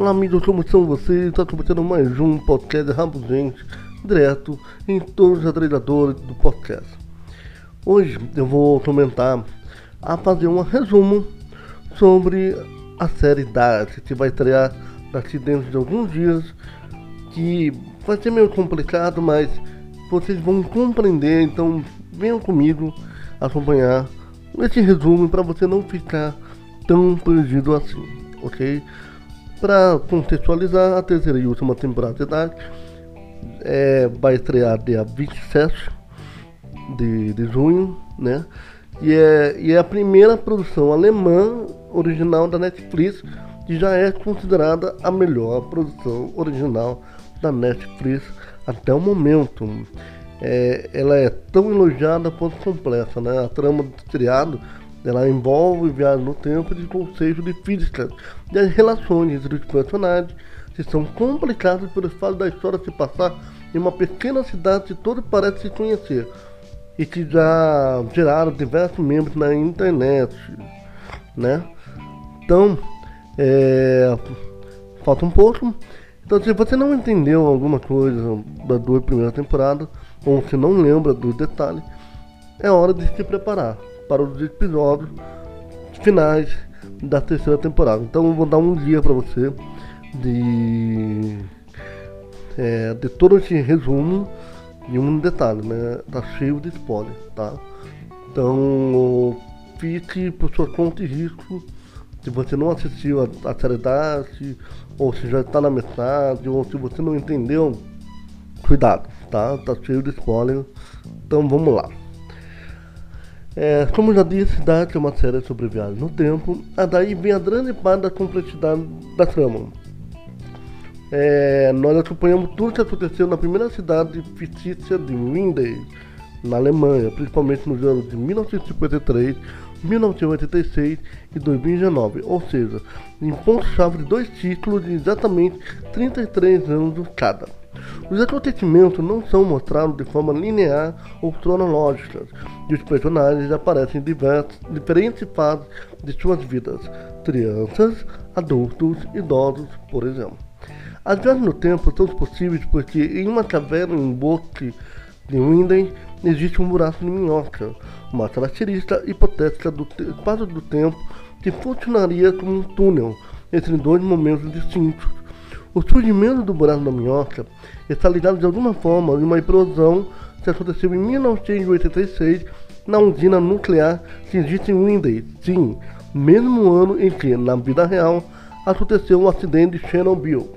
Olá amigos, como estão vocês? Está começando mais um podcast Rabugente, direto em todos os agregadores do podcast. Hoje eu vou comentar a fazer um resumo sobre a série Dark, que vai estrear daqui dentro de alguns dias, que vai ser meio complicado, mas vocês vão compreender, então venham comigo acompanhar esse resumo para você não ficar tão perdido assim, ok? Para contextualizar, a terceira e última temporada de Dark é, vai estrear dia 27 de, de junho, né? E é, e é a primeira produção alemã original da Netflix, que já é considerada a melhor produção original da Netflix até o momento. É, ela é tão elogiada quanto complexa, né? A trama do seriado ela envolve viagem no tempo de conceito de física e as relações entre os personagens que são complicadas pelo fato da história se passar em uma pequena cidade que todos parecem se conhecer e que já geraram diversos membros na internet, né? Então, é, falta um pouco. Então, se você não entendeu alguma coisa da duas primeiras temporadas, ou se não lembra dos detalhes, é hora de se preparar para os episódios finais da terceira temporada. Então eu vou dar um dia para você de, é, de todo esse resumo e um detalhe, né? Tá cheio de spoiler, tá? Então fique por sua conta e risco. Se você não assistiu a, a série ou se já está na metade, ou se você não entendeu, cuidado, tá? Tá cheio de spoiler. Então vamos lá. É, como já disse, Dark é uma série sobre viagem no tempo, a daí vem a grande parte da complexidade da trama. É, nós acompanhamos tudo que aconteceu na primeira cidade fictícia de Windy, na Alemanha, principalmente nos anos de 1953, 1986 e 2019, ou seja, em ponto-chave de dois títulos de exatamente 33 anos cada. Os acontecimentos não são mostrados de forma linear ou cronológica, e os personagens aparecem em diversos, diferentes fases de suas vidas, crianças, adultos, idosos, por exemplo. As viagens no tempo são possíveis porque em uma caverna em bosque de Winden existe um buraco de minhoca, uma característica hipotética do espaço do tempo que funcionaria como um túnel entre dois momentos distintos o surgimento do buraco da minhoca está ligado de alguma forma a uma explosão que aconteceu em 1986 na usina nuclear que existe em Windy, sim, mesmo ano em que, na vida real, aconteceu um acidente de Chernobyl.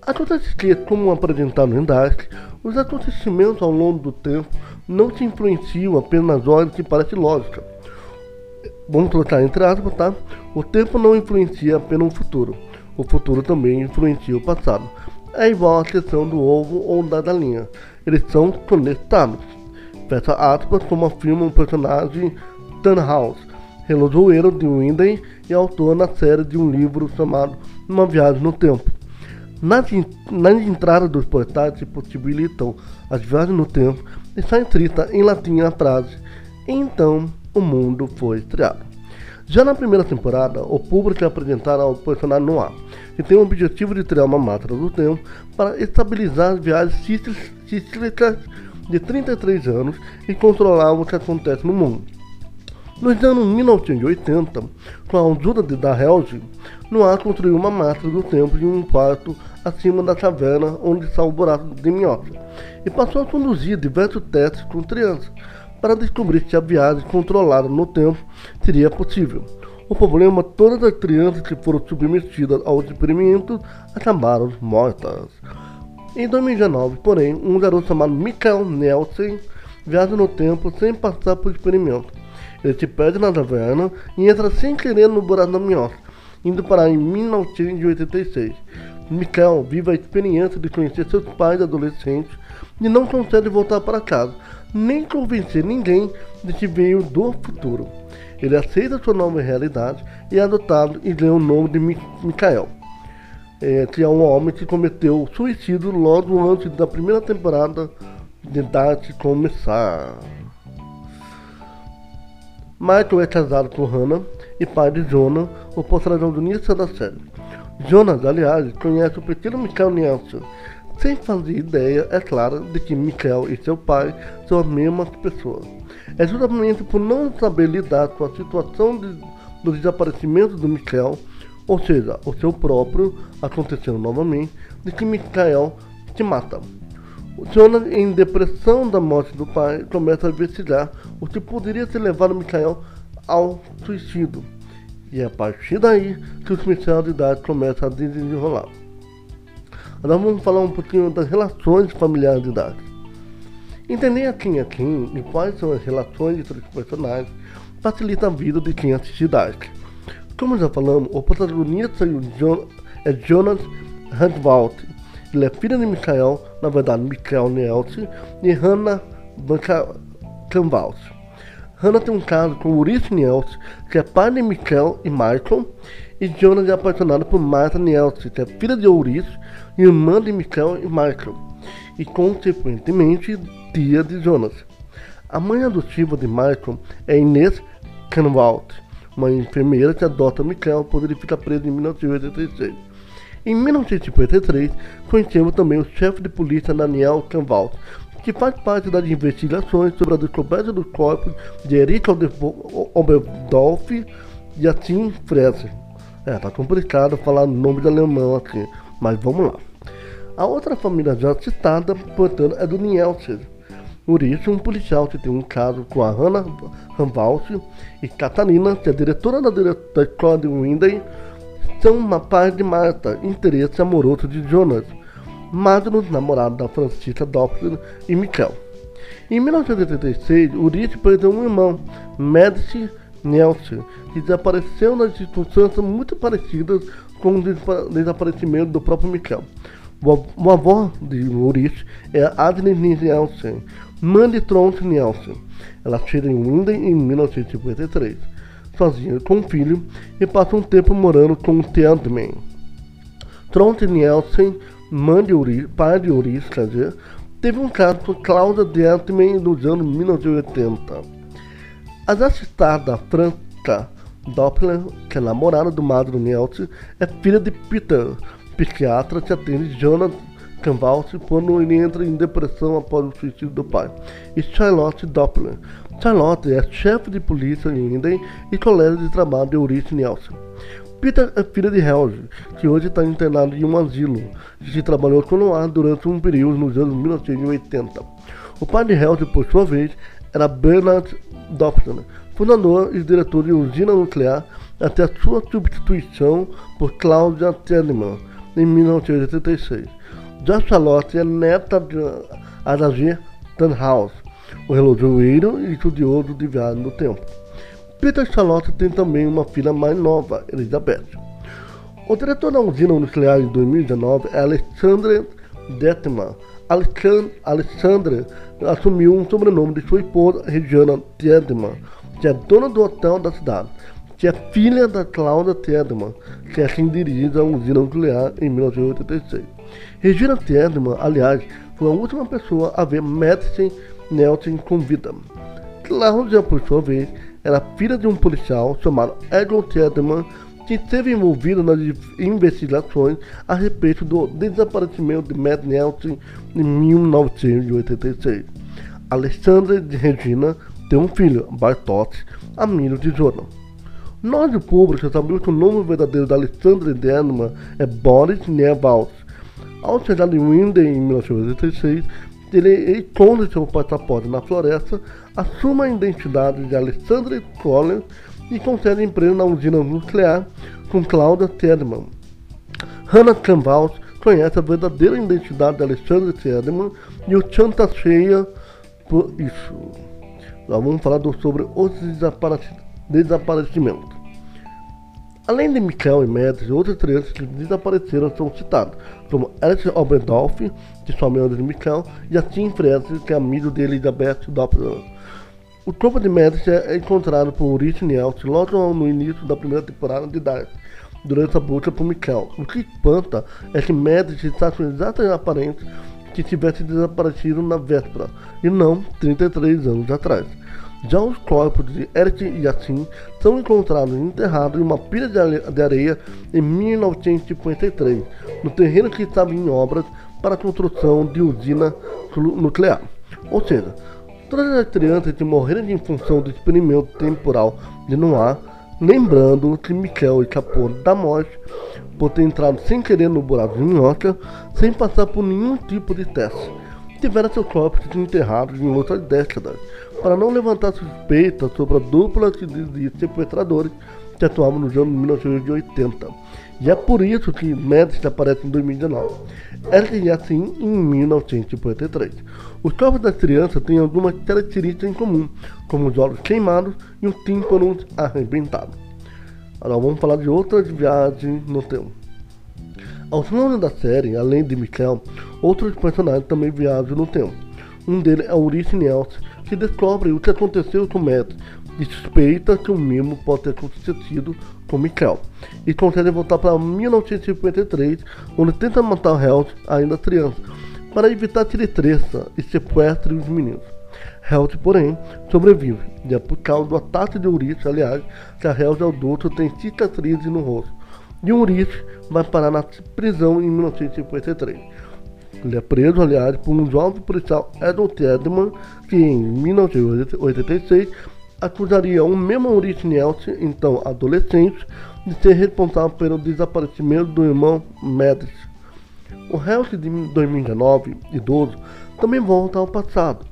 Acontece que, como apresentado em Dark, os acontecimentos ao longo do tempo não se influenciam apenas nas ordens que parece lógica. Vamos colocar entre aspas, tá? O tempo não influencia apenas o futuro o futuro também influencia o passado. É igual à questão do ovo ou da galinha. Eles são conectados. Fecha aspas como afirma o personagem Tannhaus, relojoeiro de Winden e autor na série de um livro chamado Uma Viagem no Tempo. Nas, nas entradas dos portais que possibilitam as viagens no tempo, está escrita em latim a frase Então o mundo foi criado. Já na primeira temporada, o público é apresentado ao personagem Noir, que tem o objetivo de criar uma máquina do tempo para estabilizar as viagens cíclicas de 33 anos e controlar o que acontece no mundo. Nos anos 1980, com a ajuda de Helge, Noir construiu uma máquina do tempo em um quarto acima da caverna onde está o buraco de minhoca e passou a conduzir diversos testes com crianças para descobrir se a viagem controlada no tempo seria possível. O problema, todas as crianças que foram submetidas ao experimento acabaram mortas. Em 2019, porém, um garoto chamado Michael Nelson viaja no tempo sem passar por experimento. Ele se perde na caverna e entra sem querer no buraco da minhoca, indo parar em 1986. Michael vive a experiência de conhecer seus pais adolescentes e não consegue voltar para casa, nem convencer ninguém de que veio do futuro. Ele aceita sua nova realidade e é adotado e ganha o nome de Mikael, é, que é um homem que cometeu suicídio logo antes da primeira temporada de Dark começar. Michael é casado com Hannah e pai de Jonah, o protagonista da série. Jonas, aliás, conhece o pequeno Michael Nelson, sem fazer ideia, é claro, de que Michael e seu pai são as mesmas pessoas. É justamente por não saber lidar com a situação de, do desaparecimento do Michael, ou seja, o seu próprio, acontecendo novamente, de que Michael se mata. Jonas, em depressão da morte do pai, começa a investigar o que poderia ter levado Michael ao suicídio. E é a partir daí que os mistérios de idade começam a desenrolar. Agora vamos falar um pouquinho das relações familiares de idade. Entender quem é quem e quais são as relações entre os personagens facilita a vida de quem assiste Dark. Como já falamos, o protagonista é Jonas Handwalt. Ele é filho de Michael, na verdade Michael Nelson, e Hannah Canvals. Hannah tem um caso com Ulysses Nelson, que é pai de Michael e Michael, e Jonas é apaixonado por Martha Nelson, que é filha de Ulysses irmã de Michael e Michael, e consequentemente tia de Jonas. A mãe adotiva de Michael é Inês Canwalt, uma enfermeira que adota Michael quando ele fica preso em 1986. Em 1953, conhecemos também o chefe de polícia Daniel Canwalt, que faz parte das investigações sobre a descoberta dos corpos de Erich Oberdorf e Atim Freser. É, tá complicado falar nome de alemão aqui. Mas vamos lá. A outra família já citada, portanto, é do Nielsen. Isso, um policial que tem um caso com a Hannah Ramvals e Catarina, que é diretora da, escola de Winday, são uma paz de Marta, interesse amoroso de Jonas, Magnus, namorado da Francisca Doppler e Michael. Em 1986, Ulrich perdeu um irmão, Medici Nelson, que desapareceu nas circunstâncias muito parecidas com o desaparecimento do próprio Michael. O avó de Ulrich é Agnes Nielsen, mãe de Trond Nielsen. Ela chega em Winden em 1953, sozinha com um filho, e passa um tempo morando com o Theodman. Trond Nielsen, mãe de Ulrich, pai de Ulrich, quer dizer, teve um caso com Cláudia Dietman nos anos 1980. A já citada Franca Doppler, que é namorada do Madro Nelson, é filha de Peter, psiquiatra que atende Jonathan Canvalsi quando ele entra em depressão após o suicídio do pai. E Charlotte Doppler. Charlotte é chefe de polícia em Eden e colega de trabalho de Ulrich Nelson. Peter é filha de Helge, que hoje está internado em um asilo, que trabalhou com Noir durante um período nos anos 1980. O pai de Helge, por sua vez, era Bernard Doppler, fundador e diretor de usina nuclear até sua substituição por Claudia Telemann em 1986. Já Charlotte é neta de Adagir Tannhaus, o relojoeiro e estudioso de viagem no tempo. Peter Charlotte tem também uma filha mais nova, Elizabeth. O diretor da usina nuclear de 2019 é Alexandre Detman. Alexandre assumiu um sobrenome de sua esposa, Regiana Detman é dona do hotel da cidade, que é filha da Cláudia Tedman, que é quem dirige a usina nuclear em 1986. Regina Tedman, aliás, foi a última pessoa a ver Madison Nelson com vida. Cláudia, por sua vez, era filha de um policial chamado Edward Tedman, que esteve envolvido nas investigações a respeito do desaparecimento de Matt Nelson em 1986. Alexandra de Regina tem um filho, Bartosz, amigo de Jordan. Nós, o público, sabemos que o nome verdadeiro da Alexandre Denman é Boris Nevals. Ao chegar em Winden em 1986, ele esconde seu passaporte na floresta, assume a identidade de Alexandre Collins e concede emprego na usina nuclear com Claudia Tedman. Hannah Canvals conhece a verdadeira identidade de Alexandre Tedman e o chanta cheia por isso. Nós vamos falar sobre os desaparecimentos. Além de Michael e Mads, outras crianças que desapareceram são citadas, como Alex Oberdorf, que sua mãe de Michael, e a Tim Fraser, que é amigo de Elizabeth Doppler. O corpo de Mads é encontrado por Ulrich Nielsen logo no início da primeira temporada de Dark, durante a busca por Michael. O que espanta é que Mads está com exatas aparências que tivesse desaparecido na véspera, e não 33 anos atrás. Já os corpos de Eric e Yassin são encontrados enterrados em uma pilha de areia em 1953, no terreno que estava em obras para a construção de usina nuclear. Ou seja, todas as crianças que morreram em função do experimento temporal de Noir, lembrando que Michael escapou da morte por ter entrado sem querer no buraco de minhoca, sem passar por nenhum tipo de teste. Tiveram seus corpos enterrados em outras décadas, para não levantar suspeitas sobre a dupla de sequestradores que atuavam no ano de 1980. E é por isso que Médici aparece em 2019. Ela é assim em 1953. Os corpos das crianças têm algumas características em comum, como os olhos queimados e o tímpano arrebentado. Agora vamos falar de outras viagens no tempo. Ao longo da série, além de Michael, outros personagens também viajam no tempo. Um deles é Ulysses Nelson, que descobre o que aconteceu com Matt e suspeita que o mesmo pode ter acontecido com Michael. E consegue voltar para 1953, onde tenta matar o Held ainda criança, para evitar tiretreza e sequestre os meninos. Held, porém, sobrevive, e é por causa do ataque de Ulysses, aliás, que a Held adulto tem cicatrizes no rosto. E Ulysses vai parar na prisão em 1953. Ele é preso, aliás, por um jovem policial Edward Edman, que em 1986 acusaria o mesmo Ulysses Nelson, então adolescente, de ser responsável pelo desaparecimento do irmão Médici. O Hells de 2019, idoso, também volta ao passado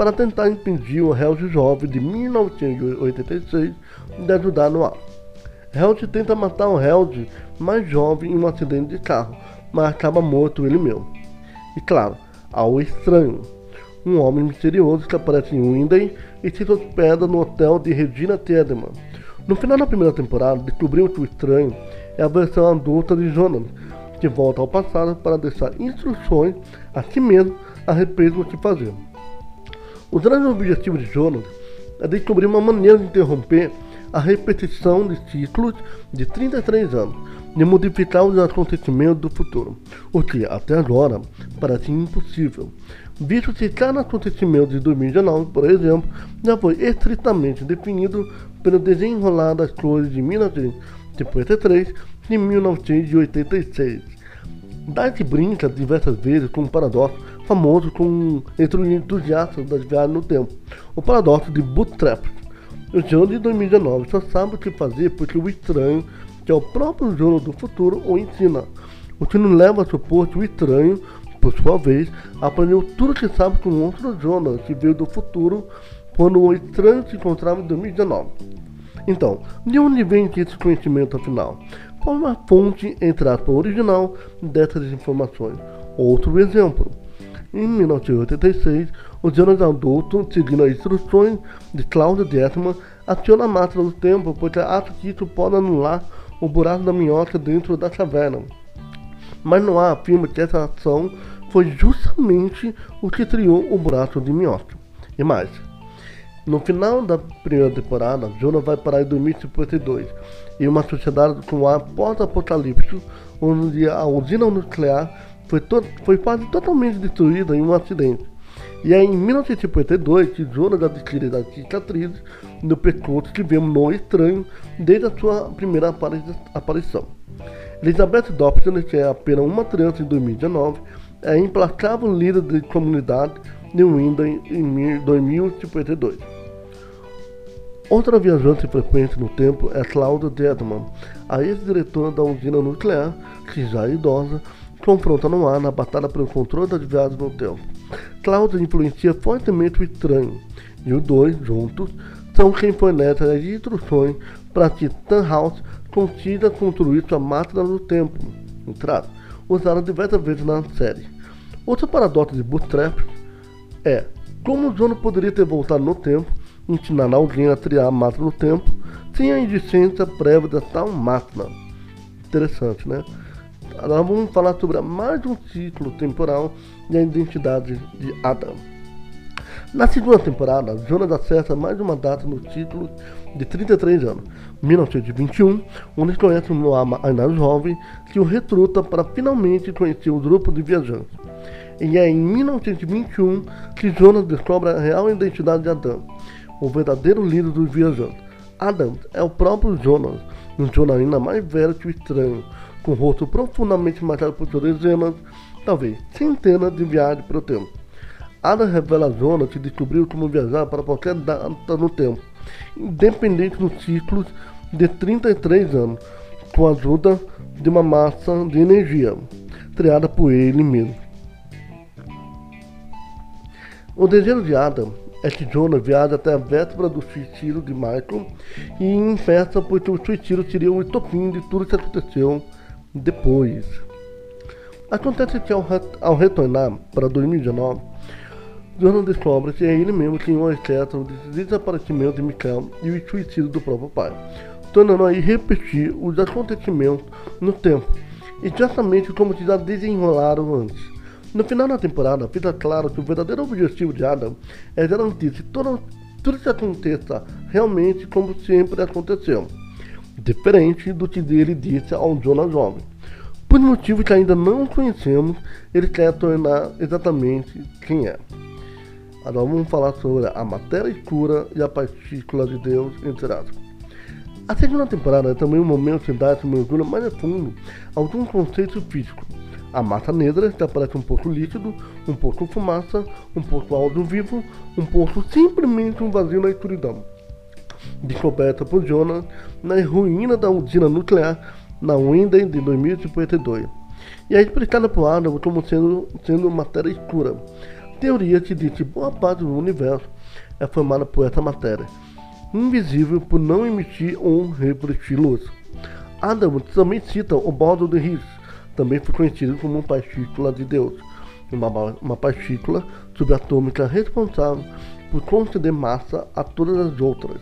para tentar impedir o Hells jovem de 1986 de ajudar no ar. Hells tenta matar o Hells mais jovem em um acidente de carro, mas acaba morto ele mesmo. E claro, há o estranho, um homem misterioso que aparece em Windy e se hospeda no hotel de Regina Tiedemann. No final da primeira temporada, descobrimos que o estranho é a versão adulta de Jonas, que volta ao passado para deixar instruções a si mesmo a respeito do que fazer. O grande objetivo de Jonas é descobrir uma maneira de interromper a repetição de ciclos de 33 anos de modificar os acontecimentos do futuro, o que até agora parece impossível, visto que cada acontecimento de 2019, por exemplo, já foi estritamente definido pelo desenrolar das coisas de 1953 e 1986. Dart brinca diversas vezes com um paradoxo famoso com, entre os entusiastas das viagens no tempo, o paradoxo de Bootstrap. O João de 2019 só sabe o que fazer porque o estranho, que é o próprio João do futuro, o ensina. O que nos leva a supor que o estranho por sua vez, aprendeu tudo que sabe com o monstro Jonas, que veio do futuro quando o estranho se encontrava em 2019. Então, de onde vem esse conhecimento afinal? É a fonte, entre aspas, original dessas informações? Outro exemplo. Em 1986, o Jonas adulto, seguindo as instruções de Claudio Dietman, aciona a máquina do tempo porque acha que isso pode anular o buraco da minhoca dentro da caverna mas não há afirma que essa ação foi justamente o que criou o braço de minhoca. E mais, no final da primeira temporada, Jonah vai parar em 2052, em uma sociedade com ar pós-apocalíptico, onde a usina nuclear foi, foi quase totalmente destruída em um acidente. E é em 1952 que Jonas adquire a cicatriz no pescoço que vemos no estranho desde a sua primeira aparição. Elizabeth Dobson, que é apenas uma criança em 2019, é implacável líder de comunidade de Windows em 2052. Outra viajante frequente no tempo é Claudia Dedman, a ex-diretora da usina nuclear, que já é idosa, confronta no ar na batalha pelo controle das viagens no tempo. Claudia influencia fortemente o estranho, e os dois, juntos, são quem fornece as instruções para que Tannhaus consiga construir sua máquina do tempo, entrada, usada diversas vezes na série. Outro paradoxo de Bootstrap é como Jono poderia ter voltado no tempo, ensinando alguém a criar a máquina do tempo, sem a existência prévia da tal máquina. Interessante, né? Agora vamos falar sobre mais um ciclo temporal e a identidade de Adam. Na segunda temporada, Jonas acessa mais uma data no título de 33 anos, 1921, onde conhece um ainda jovem que o recruta para finalmente conhecer o grupo de viajantes. E é em 1921 que Jonas descobre a real identidade de Adão. o verdadeiro líder dos viajantes. Adams é o próprio Jonas, um Jonas ainda mais velho que o estranho, com o rosto profundamente marcado por dezenas, talvez centenas de viagens pelo tempo. Adams revela a Jonas que descobriu como viajar para qualquer data no tempo, independente dos ciclos de 33 anos, com a ajuda de uma massa de energia, criada por ele mesmo. O desejo de Adam é que Jonah viaje até a véspera do suicídio de Michael e em festa porque o suicídio seria o estopim de tudo que aconteceu depois. Acontece que ao, ao retornar para 2019, Jonah descobre que é ele mesmo quem o desaparecimento de Michael e o suicídio do próprio pai, tornando aí repetir os acontecimentos no tempo, exatamente como se já desenrolaram antes. No final da temporada, fica claro que o verdadeiro objetivo de Adam é garantir que tudo, tudo que aconteça realmente como sempre aconteceu, diferente do que ele disse ao Jonah jovem. Por motivo que ainda não conhecemos, ele quer tornar exatamente quem é. Agora vamos falar sobre a matéria escura e a partícula de Deus, entre aspas. A segunda temporada é também um momento que dá esse mergulho mais a fundo algum conceito físico a massa negra que aparece um pouco líquido, um pouco fumaça, um pouco áudio vivo, um pouco simplesmente um vazio na escuridão. Descoberta por Jonas na ruína da usina nuclear na Winden de 2052. E é explicada por Adam como sendo, sendo matéria escura. Teoria que diz que boa parte do universo é formada por essa matéria, invisível por não emitir ou refletir luz. Adam também cita o Baldo de Higgs, também foi conhecido como partícula de Deus, uma, uma partícula subatômica responsável por conceder massa a todas as outras.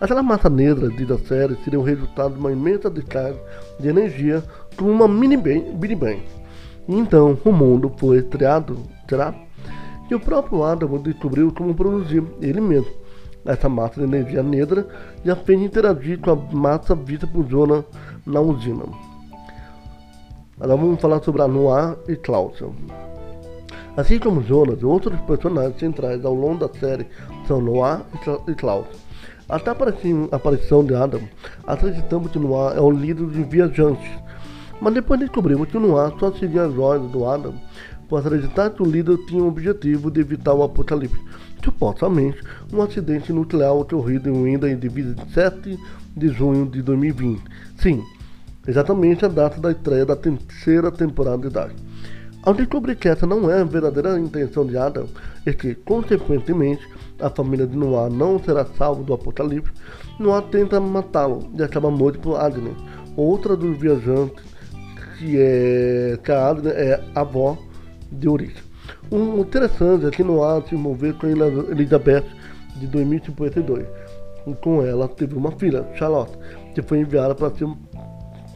Aquela massa negra, diz a série, seria o resultado de uma imensa descarga de energia como uma mini Big Bang. E então o mundo foi criado, será? E o próprio Adam descobriu como produzir ele mesmo essa massa de energia negra a fez interagir com a massa vista por Jonah na usina. Agora vamos falar sobre a Noir e Cláudio. Assim como Jonas, outros personagens centrais ao longo da série são Noir e Cláudio. Até a aparição de Adam, acreditamos que Noir é o líder de viajantes, mas depois descobrimos que Noir só seguia as ordens do Adam por acreditar que o líder tinha o objetivo de evitar o apocalipse, supostamente um acidente nuclear ocorrido em Winda em 27 de junho de 2020. Sim, exatamente a data da estreia da terceira temporada de Dark. Ao descobrir que essa não é a verdadeira intenção de Adam e que, consequentemente, a família de Noah não será salva do apocalipse, Noah tenta matá-lo e acaba morto por Agnes, outra dos viajantes que é que a Agnes é avó de Ulrich. Um interessante é que Noah se envolveu com Elizabeth de 2052 e com ela teve uma filha, Charlotte, que foi enviada para ser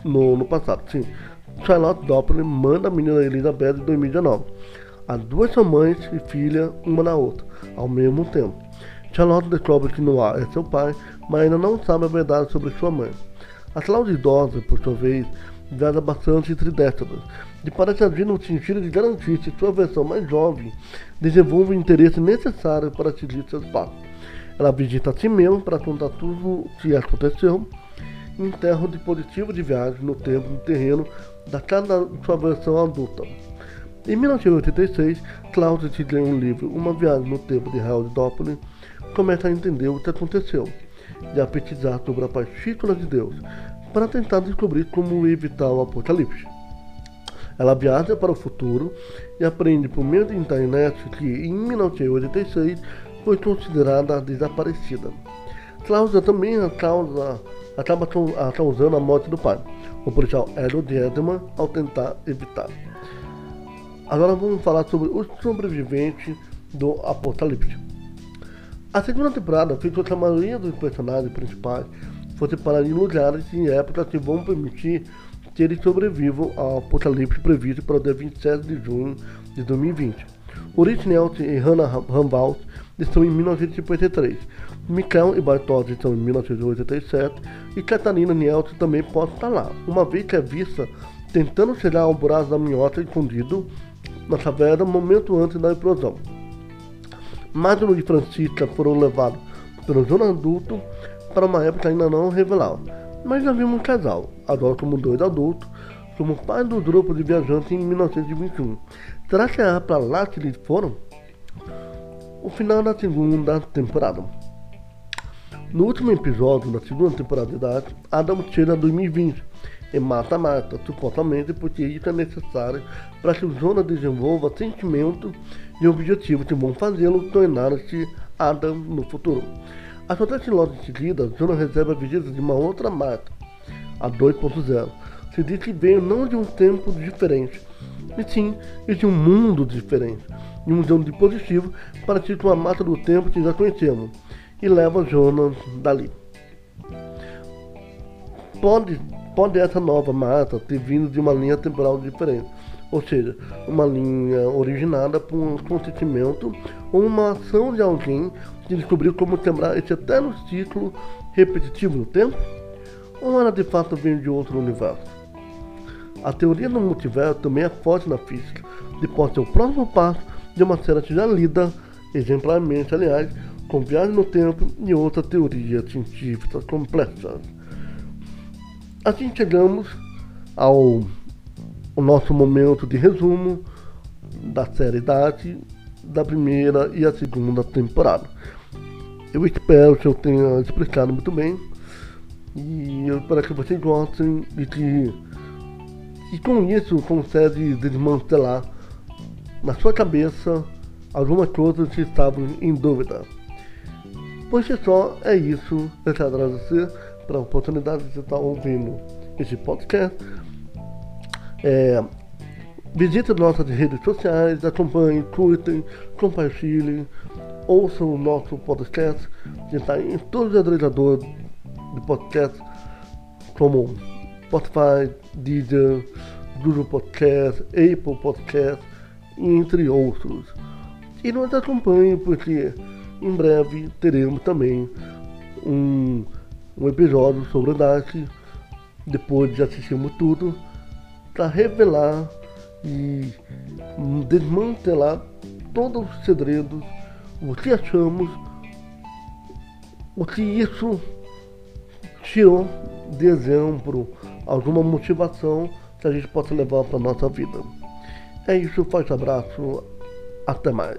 no, no passado. Sim, Charlotte Doppler manda a menina Elizabeth em 2019. As duas são mães e filha uma na outra, ao mesmo tempo. Charlotte descobre que Noah é seu pai, mas ainda não sabe a verdade sobre sua mãe. A Cláudia idosa, por sua vez, viaja bastante entre décadas, e parece agir no sentido de garantir que sua versão mais jovem desenvolva o interesse necessário para seguir seus passos. Ela visita a si mesma para contar tudo o que aconteceu enterra o dispositivo de viagem no tempo no terreno da casa da sua versão adulta. Em 1986, Klaus lê um livro Uma Viagem no Tempo de Harold Doppler começa a entender o que aconteceu e a pesquisar sobre a partícula de Deus para tentar descobrir como evitar o apocalipse. Ela viaja para o futuro e aprende por meio da internet que em 1986 foi considerada desaparecida. Cláudia também causa acaba causando a morte do pai. O policial Edward Edman ao tentar evitar. Agora vamos falar sobre os sobreviventes do Apocalipse. A segunda temporada fez com que a maioria dos personagens principais fosse parar em lugares e épocas que vão permitir que eles sobrevivam ao apocalipse previsto para o dia 27 de junho de 2020. Ulrich Nelson e Hannah Rambalt estão em 1953, Michael e Bartoldi estão em 1987 e Catarina Nielsen também pode estar lá, uma vez que é vista tentando chegar ao buraco da minhota escondido na caverna momento antes da explosão. Magno e Francisca foram levados pelo Zona Adulto para uma época ainda não revelada. Mas já vimos um casal, agora como dois adultos, como pai do grupo de viajantes em 1921. Será que é para lá que eles foram? O final da segunda temporada. No último episódio da segunda temporada de Dark, Adam tira 2020 e mata Marta, supostamente porque isso é necessário para que o Zona desenvolva sentimento e objetivo que vão fazê-lo tornar-se Adam no futuro. Acontece logo em seguida, Zona recebe a visita de uma outra Marta, a 2.0. Se diz que veio não de um tempo diferente, e sim de um mundo diferente, de um mundo positivo para que uma mata do tempo que já conhecemos e leva Jonas dali. Pode, pode essa nova mata ter vindo de uma linha temporal diferente, ou seja, uma linha originada por um acontecimento ou uma ação de alguém que descobriu como quebrar esse eterno ciclo repetitivo do tempo, ou ela de fato vem de outro universo. A teoria do multiverso também é forte na física, e pode ser o próximo passo de uma série já lida, exemplarmente, aliás, com viagem no tempo e outras teorias científicas complexas. Assim chegamos ao, ao nosso momento de resumo da série Date da primeira e a segunda temporada. Eu espero que eu tenha explicado muito bem e eu espero que vocês gostem e que e com isso consegue desmantelar na sua cabeça algumas coisas que estavam em dúvida. Por si só, é isso. Eu quero agradecer pela oportunidade de estar ouvindo esse podcast. É, visite nossas redes sociais, acompanhe, curtem, compartilhem, ouçam o nosso podcast, que está em todos os agregadores de podcast, como Spotify, Deezer, Google Podcast, Apple Podcast, entre outros. E nos acompanhe porque em breve teremos também um, um episódio sobre o Dark, depois de assistirmos tudo, para revelar e desmantelar todos os segredos, o que achamos, o que isso tirou de exemplo, alguma motivação que a gente possa levar para nossa vida. É isso, forte abraço, até mais.